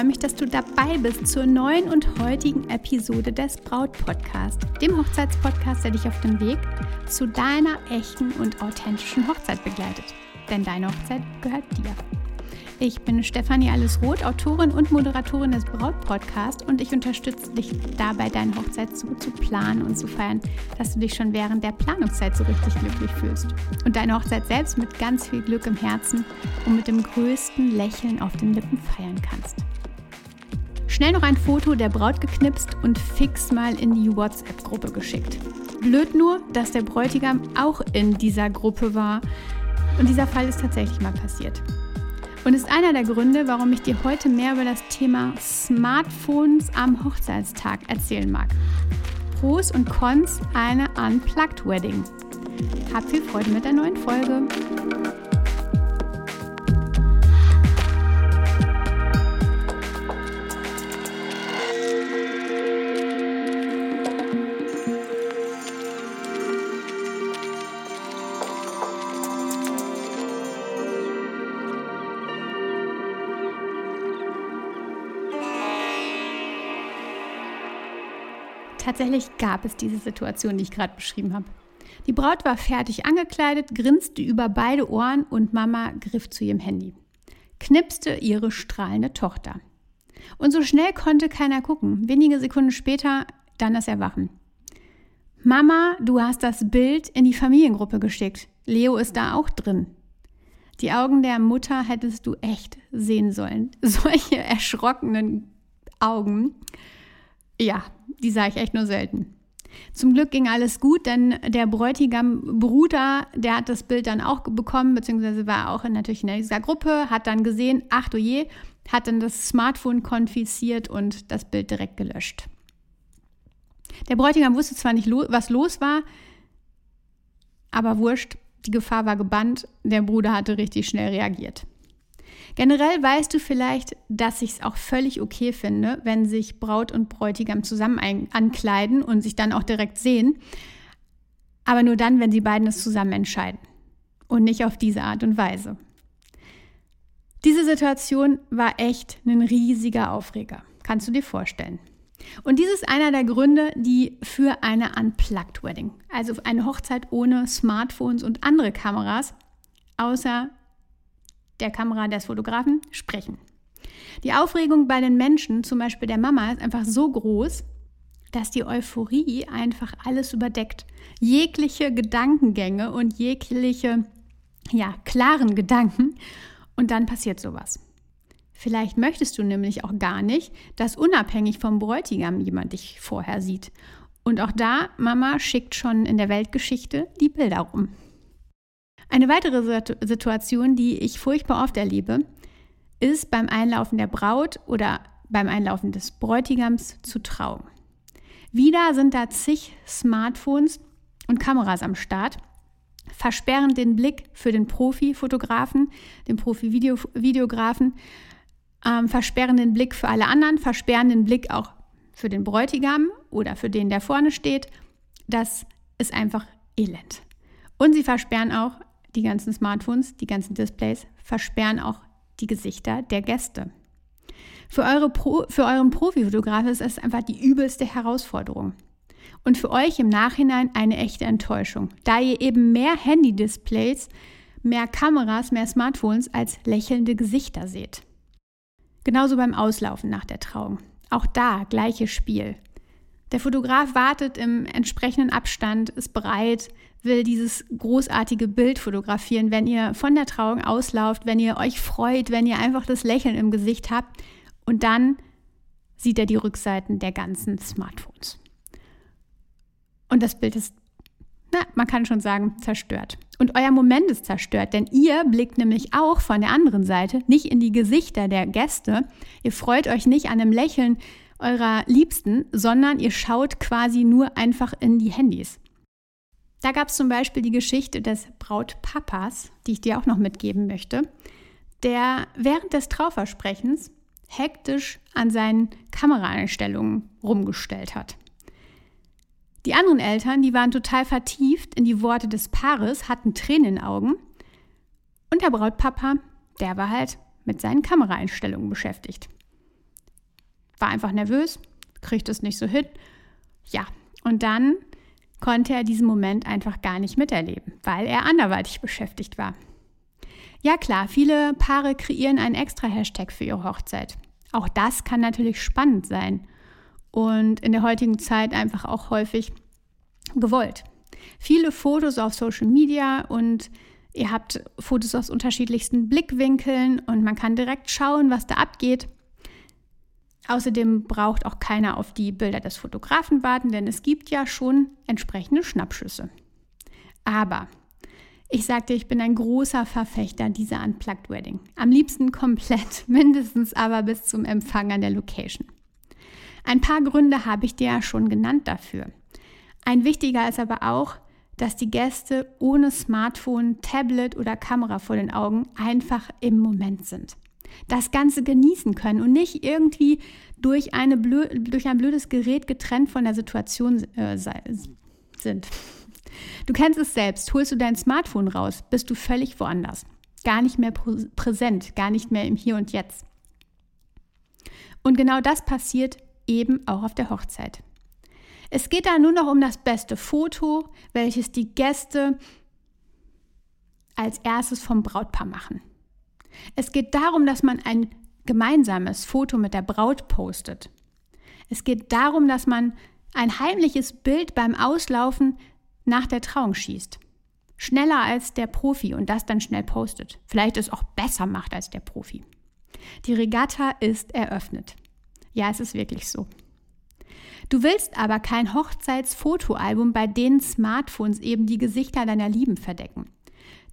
freue mich, dass du dabei bist zur neuen und heutigen Episode des Braut Podcast, dem Hochzeitspodcast, der dich auf dem Weg zu deiner echten und authentischen Hochzeit begleitet. Denn deine Hochzeit gehört dir. Ich bin Stefanie Allesroth, Autorin und Moderatorin des Braut-Podcast und ich unterstütze dich dabei, deine Hochzeit so zu planen und zu feiern, dass du dich schon während der Planungszeit so richtig glücklich fühlst. Und deine Hochzeit selbst mit ganz viel Glück im Herzen und mit dem größten Lächeln auf den Lippen feiern kannst. Schnell noch ein Foto der Braut geknipst und fix mal in die WhatsApp-Gruppe geschickt. Blöd nur, dass der Bräutigam auch in dieser Gruppe war. Und dieser Fall ist tatsächlich mal passiert und ist einer der Gründe, warum ich dir heute mehr über das Thema Smartphones am Hochzeitstag erzählen mag. Pros und Cons einer Unplugged Wedding. Hab viel Freude mit der neuen Folge. Tatsächlich gab es diese Situation, die ich gerade beschrieben habe. Die Braut war fertig angekleidet, grinste über beide Ohren und Mama griff zu ihrem Handy. Knipste ihre strahlende Tochter. Und so schnell konnte keiner gucken. Wenige Sekunden später dann das Erwachen. Mama, du hast das Bild in die Familiengruppe geschickt. Leo ist da auch drin. Die Augen der Mutter hättest du echt sehen sollen. Solche erschrockenen Augen. Ja, die sah ich echt nur selten. Zum Glück ging alles gut, denn der Bräutigam Bruder, der hat das Bild dann auch bekommen, beziehungsweise war auch natürlich in dieser Gruppe, hat dann gesehen, ach du je, hat dann das Smartphone konfisziert und das Bild direkt gelöscht. Der Bräutigam wusste zwar nicht, was los war, aber wurscht, die Gefahr war gebannt, der Bruder hatte richtig schnell reagiert. Generell weißt du vielleicht, dass ich es auch völlig okay finde, wenn sich Braut und Bräutigam zusammen ankleiden und sich dann auch direkt sehen. Aber nur dann, wenn sie beiden es zusammen entscheiden. Und nicht auf diese Art und Weise. Diese Situation war echt ein riesiger Aufreger. Kannst du dir vorstellen. Und dies ist einer der Gründe, die für eine Unplugged Wedding, also eine Hochzeit ohne Smartphones und andere Kameras, außer der Kamera des Fotografen sprechen. Die Aufregung bei den Menschen, zum Beispiel der Mama, ist einfach so groß, dass die Euphorie einfach alles überdeckt. Jegliche Gedankengänge und jegliche, ja, klaren Gedanken. Und dann passiert sowas. Vielleicht möchtest du nämlich auch gar nicht, dass unabhängig vom Bräutigam jemand dich vorher sieht. Und auch da, Mama schickt schon in der Weltgeschichte die Bilder rum. Eine weitere Situation, die ich furchtbar oft erlebe, ist beim Einlaufen der Braut oder beim Einlaufen des Bräutigams zu Trauung. Wieder sind da zig Smartphones und Kameras am Start, versperren den Blick für den Profi-Fotografen, den Profi-Videografen, ähm, versperren den Blick für alle anderen, versperren den Blick auch für den Bräutigam oder für den, der vorne steht. Das ist einfach elend. Und sie versperren auch die ganzen Smartphones, die ganzen Displays versperren auch die Gesichter der Gäste. Für, eure Pro, für euren Profifotograf ist es einfach die übelste Herausforderung. Und für euch im Nachhinein eine echte Enttäuschung, da ihr eben mehr Handy-Displays, mehr Kameras, mehr Smartphones als lächelnde Gesichter seht. Genauso beim Auslaufen nach der Trauung. Auch da gleiches Spiel. Der Fotograf wartet im entsprechenden Abstand, ist bereit, will dieses großartige Bild fotografieren, wenn ihr von der Trauung auslauft, wenn ihr euch freut, wenn ihr einfach das Lächeln im Gesicht habt. Und dann sieht er die Rückseiten der ganzen Smartphones. Und das Bild ist, na, man kann schon sagen, zerstört. Und euer Moment ist zerstört, denn ihr blickt nämlich auch von der anderen Seite nicht in die Gesichter der Gäste. Ihr freut euch nicht an dem Lächeln eurer Liebsten, sondern ihr schaut quasi nur einfach in die Handys. Da gab es zum Beispiel die Geschichte des Brautpapas, die ich dir auch noch mitgeben möchte, der während des Trauversprechens hektisch an seinen Kameraeinstellungen rumgestellt hat. Die anderen Eltern, die waren total vertieft in die Worte des Paares, hatten Tränen in den Augen. Und der Brautpapa, der war halt mit seinen Kameraeinstellungen beschäftigt. War einfach nervös, kriegt es nicht so hin. Ja, und dann konnte er diesen Moment einfach gar nicht miterleben, weil er anderweitig beschäftigt war. Ja klar, viele Paare kreieren einen extra Hashtag für ihre Hochzeit. Auch das kann natürlich spannend sein und in der heutigen Zeit einfach auch häufig gewollt. Viele Fotos auf Social Media und ihr habt Fotos aus unterschiedlichsten Blickwinkeln und man kann direkt schauen, was da abgeht. Außerdem braucht auch keiner auf die Bilder des Fotografen warten, denn es gibt ja schon entsprechende Schnappschüsse. Aber ich sagte, ich bin ein großer Verfechter dieser Unplugged Wedding. Am liebsten komplett, mindestens aber bis zum Empfang an der Location. Ein paar Gründe habe ich dir ja schon genannt dafür. Ein wichtiger ist aber auch, dass die Gäste ohne Smartphone, Tablet oder Kamera vor den Augen einfach im Moment sind. Das Ganze genießen können und nicht irgendwie durch, eine blö durch ein blödes Gerät getrennt von der Situation äh, sind. Du kennst es selbst. Holst du dein Smartphone raus, bist du völlig woanders. Gar nicht mehr präsent, gar nicht mehr im Hier und Jetzt. Und genau das passiert eben auch auf der Hochzeit. Es geht da nur noch um das beste Foto, welches die Gäste als erstes vom Brautpaar machen. Es geht darum, dass man ein gemeinsames Foto mit der Braut postet. Es geht darum, dass man ein heimliches Bild beim Auslaufen nach der Trauung schießt. Schneller als der Profi und das dann schnell postet. Vielleicht es auch besser macht als der Profi. Die Regatta ist eröffnet. Ja, es ist wirklich so. Du willst aber kein Hochzeitsfotoalbum, bei denen Smartphones eben die Gesichter deiner Lieben verdecken.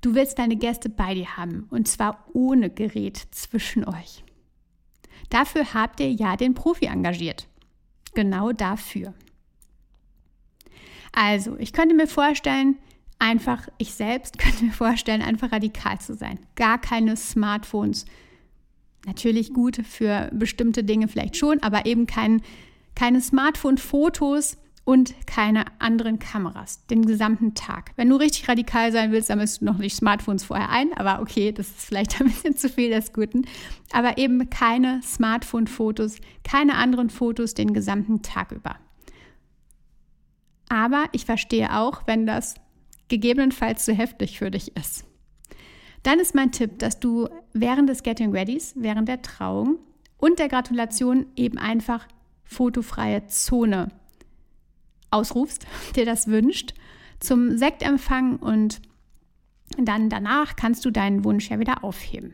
Du willst deine Gäste bei dir haben und zwar ohne Gerät zwischen euch. Dafür habt ihr ja den Profi engagiert. Genau dafür. Also, ich könnte mir vorstellen, einfach, ich selbst könnte mir vorstellen, einfach radikal zu sein. Gar keine Smartphones. Natürlich gut für bestimmte Dinge vielleicht schon, aber eben kein, keine Smartphone-Fotos und keine anderen Kameras den gesamten Tag. Wenn du richtig radikal sein willst, dann müsst du noch nicht Smartphones vorher ein, aber okay, das ist vielleicht ein bisschen zu viel des Guten. Aber eben keine Smartphone-Fotos, keine anderen Fotos den gesamten Tag über. Aber ich verstehe auch, wenn das gegebenenfalls zu heftig für dich ist. Dann ist mein Tipp, dass du während des Getting Readys, während der Trauung und der Gratulation eben einfach fotofreie Zone ausrufst, dir das wünscht, zum Sektempfang und dann danach kannst du deinen Wunsch ja wieder aufheben.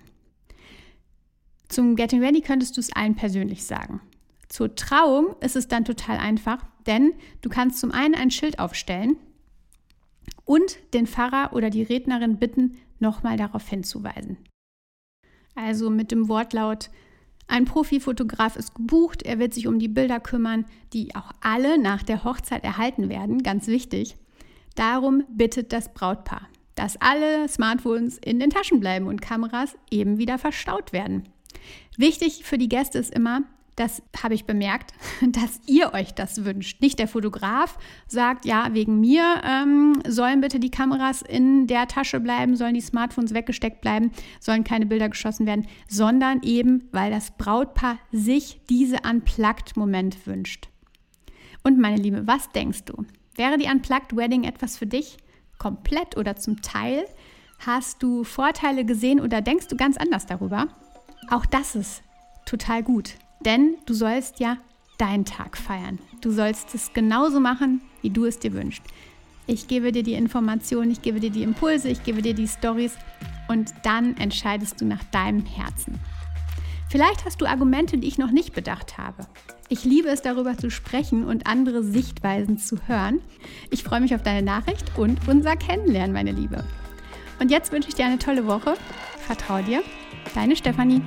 Zum Getting Ready könntest du es allen persönlich sagen. Zur Trauung ist es dann total einfach, denn du kannst zum einen ein Schild aufstellen und den Pfarrer oder die Rednerin bitten, nochmal darauf hinzuweisen. Also mit dem Wortlaut, ein Profifotograf ist gebucht, er wird sich um die Bilder kümmern, die auch alle nach der Hochzeit erhalten werden, ganz wichtig. Darum bittet das Brautpaar, dass alle Smartphones in den Taschen bleiben und Kameras eben wieder verstaut werden. Wichtig für die Gäste ist immer, das habe ich bemerkt, dass ihr euch das wünscht. Nicht der Fotograf sagt, ja, wegen mir ähm, sollen bitte die Kameras in der Tasche bleiben, sollen die Smartphones weggesteckt bleiben, sollen keine Bilder geschossen werden, sondern eben, weil das Brautpaar sich diese Unplugged-Moment wünscht. Und meine Liebe, was denkst du? Wäre die Unplugged Wedding etwas für dich? Komplett oder zum Teil? Hast du Vorteile gesehen oder denkst du ganz anders darüber? Auch das ist total gut. Denn du sollst ja deinen Tag feiern. Du sollst es genauso machen, wie du es dir wünschst. Ich gebe dir die Informationen, ich gebe dir die Impulse, ich gebe dir die Stories und dann entscheidest du nach deinem Herzen. Vielleicht hast du Argumente, die ich noch nicht bedacht habe. Ich liebe es, darüber zu sprechen und andere Sichtweisen zu hören. Ich freue mich auf deine Nachricht und unser Kennenlernen, meine Liebe. Und jetzt wünsche ich dir eine tolle Woche. Vertrau dir. Deine Stefanie.